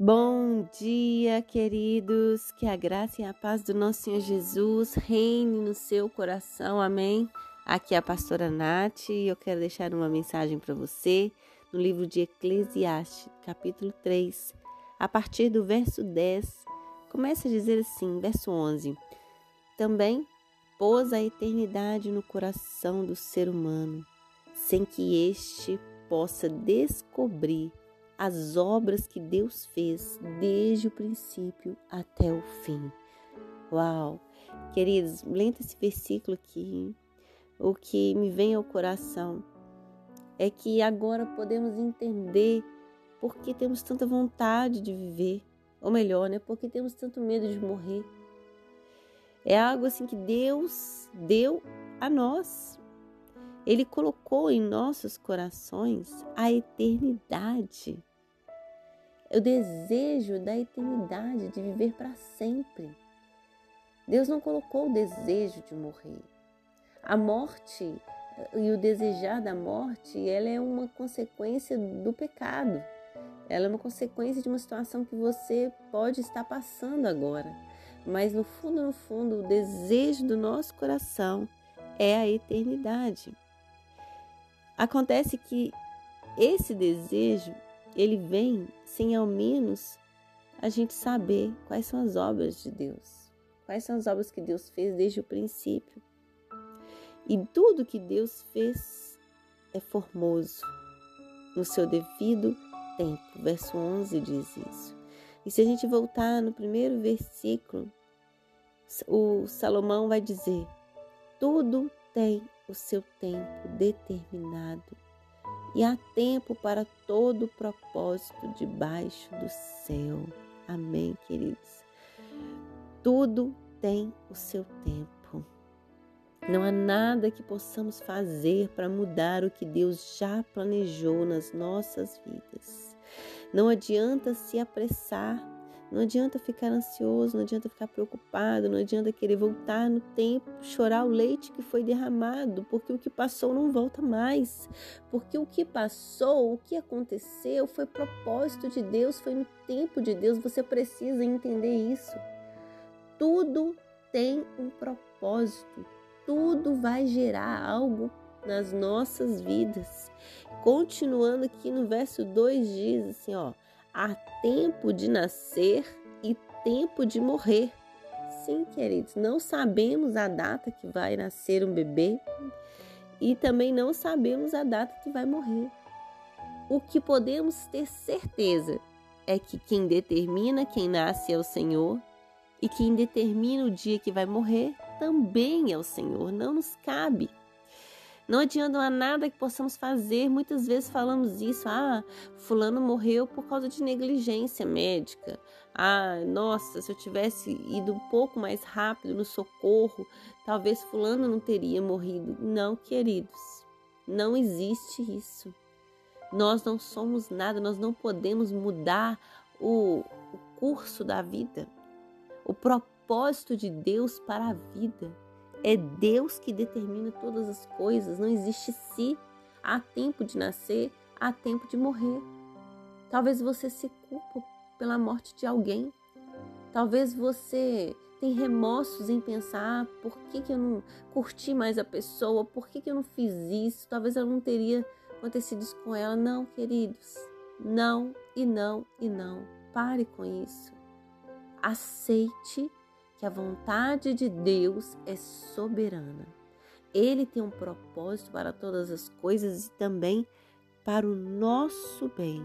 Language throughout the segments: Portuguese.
Bom dia, queridos. Que a graça e a paz do nosso Senhor Jesus reine no seu coração. Amém. Aqui é a pastora Nath e eu quero deixar uma mensagem para você no livro de Eclesiastes, capítulo 3, a partir do verso 10. Começa a dizer assim, verso 11: Também pôs a eternidade no coração do ser humano, sem que este possa descobrir as obras que Deus fez desde o princípio até o fim. Uau! Queridos, lenta esse versículo aqui. O que me vem ao coração é que agora podemos entender por que temos tanta vontade de viver, ou melhor, né? Por que temos tanto medo de morrer. É algo assim que Deus deu a nós. Ele colocou em nossos corações a eternidade o desejo da eternidade, de viver para sempre. Deus não colocou o desejo de morrer. A morte e o desejar da morte, ela é uma consequência do pecado. Ela é uma consequência de uma situação que você pode estar passando agora. Mas no fundo, no fundo, o desejo do nosso coração é a eternidade. Acontece que esse desejo ele vem sem ao menos a gente saber quais são as obras de Deus, quais são as obras que Deus fez desde o princípio. E tudo que Deus fez é formoso no seu devido tempo. Verso 11 diz isso. E se a gente voltar no primeiro versículo, o Salomão vai dizer: tudo tem o seu tempo determinado e há tempo para todo o propósito debaixo do céu. Amém, queridos? Tudo tem o seu tempo. Não há nada que possamos fazer para mudar o que Deus já planejou nas nossas vidas. Não adianta se apressar não adianta ficar ansioso, não adianta ficar preocupado, não adianta querer voltar no tempo, chorar o leite que foi derramado, porque o que passou não volta mais. Porque o que passou, o que aconteceu, foi propósito de Deus, foi no tempo de Deus. Você precisa entender isso. Tudo tem um propósito, tudo vai gerar algo nas nossas vidas. Continuando aqui no verso 2 diz assim, ó: Há tempo de nascer e tempo de morrer. Sim, queridos, não sabemos a data que vai nascer um bebê e também não sabemos a data que vai morrer. O que podemos ter certeza é que quem determina quem nasce é o Senhor e quem determina o dia que vai morrer também é o Senhor. Não nos cabe não adianta nada que possamos fazer. Muitas vezes falamos isso. Ah, fulano morreu por causa de negligência médica. Ah, nossa, se eu tivesse ido um pouco mais rápido no socorro, talvez fulano não teria morrido. Não, queridos. Não existe isso. Nós não somos nada, nós não podemos mudar o, o curso da vida, o propósito de Deus para a vida. É Deus que determina todas as coisas, não existe se. Há tempo de nascer, há tempo de morrer. Talvez você se culpe pela morte de alguém. Talvez você tem remorsos em pensar ah, por que, que eu não curti mais a pessoa, por que, que eu não fiz isso, talvez eu não teria acontecido isso com ela. Não, queridos, não e não e não. Pare com isso. Aceite que a vontade de Deus é soberana. Ele tem um propósito para todas as coisas e também para o nosso bem.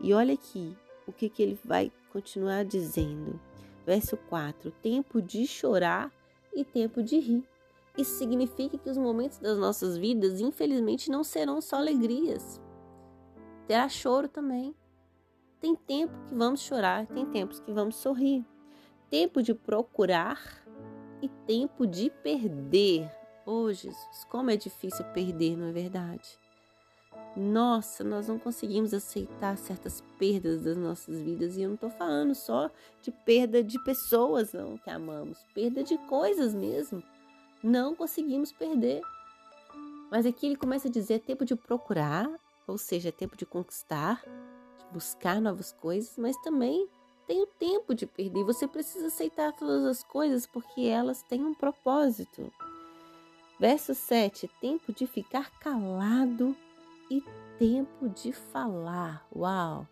E olha aqui o que, que ele vai continuar dizendo. Verso 4: tempo de chorar e tempo de rir. Isso significa que os momentos das nossas vidas, infelizmente, não serão só alegrias. Terá choro também. Tem tempo que vamos chorar, tem tempos que vamos sorrir tempo de procurar e tempo de perder. Oh, Jesus, como é difícil perder, não é verdade? Nossa, nós não conseguimos aceitar certas perdas das nossas vidas. E eu não estou falando só de perda de pessoas não, que amamos, perda de coisas mesmo. Não conseguimos perder. Mas aqui ele começa a dizer: é tempo de procurar, ou seja, é tempo de conquistar, buscar novas coisas, mas também tem o tempo de perder. Você precisa aceitar todas as coisas porque elas têm um propósito. Verso 7: tempo de ficar calado e tempo de falar. Uau!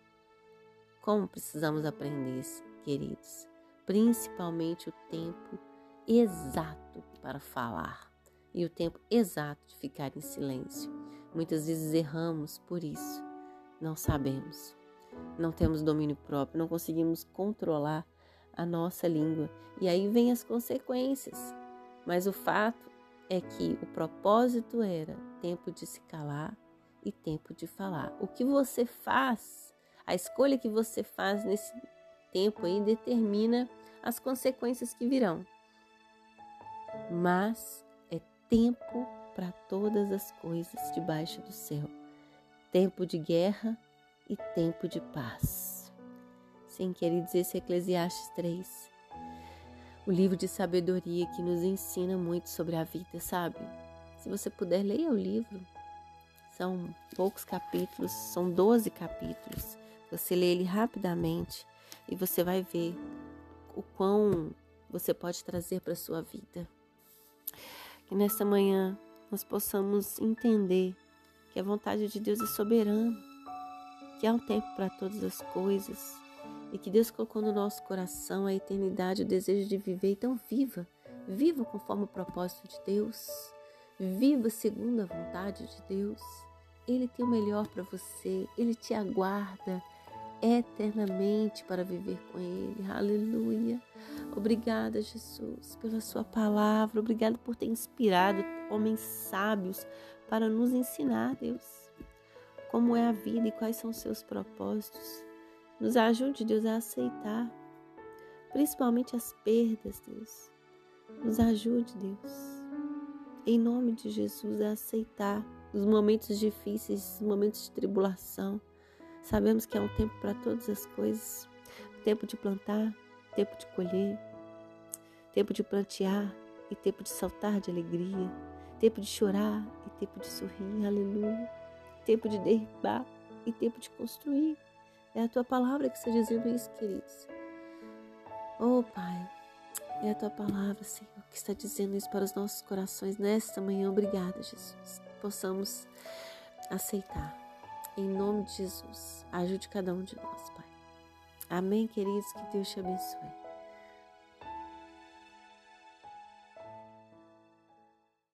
Como precisamos aprender isso, queridos? Principalmente o tempo exato para falar e o tempo exato de ficar em silêncio. Muitas vezes erramos por isso. Não sabemos. Não temos domínio próprio, não conseguimos controlar a nossa língua. E aí vem as consequências. Mas o fato é que o propósito era tempo de se calar e tempo de falar. O que você faz, a escolha que você faz nesse tempo aí determina as consequências que virão. Mas é tempo para todas as coisas debaixo do céu. Tempo de guerra e tempo de paz. Sim, queridos, esse é Eclesiastes 3. O livro de sabedoria que nos ensina muito sobre a vida, sabe? Se você puder, leia o livro. São poucos capítulos, são 12 capítulos. Você lê ele rapidamente e você vai ver o quão você pode trazer para a sua vida. Que nesta manhã nós possamos entender que a vontade de Deus é soberana, que há um tempo para todas as coisas e que Deus colocou no nosso coração a eternidade, o desejo de viver. Então, viva, viva conforme o propósito de Deus, viva segundo a vontade de Deus. Ele tem o melhor para você, ele te aguarda eternamente para viver com Ele. Aleluia. Obrigada, Jesus, pela Sua palavra. Obrigada por ter inspirado homens sábios para nos ensinar, Deus, como é a vida e quais são os seus propósitos. Nos ajude, Deus, a aceitar, principalmente as perdas, Deus. Nos ajude, Deus, em nome de Jesus, a aceitar os momentos difíceis, os momentos de tribulação Sabemos que há um tempo para todas as coisas: tempo de plantar, tempo de colher, tempo de plantear e tempo de saltar de alegria, tempo de chorar e tempo de sorrir, aleluia, tempo de derribar e tempo de construir. É a tua palavra que está dizendo isso, queridos. Oh, Pai, é a tua palavra, Senhor, que está dizendo isso para os nossos corações nesta manhã. Obrigada, Jesus. Possamos aceitar em nome de Jesus, ajude cada um de nós, Pai. Amém, queridos. Que Deus te abençoe.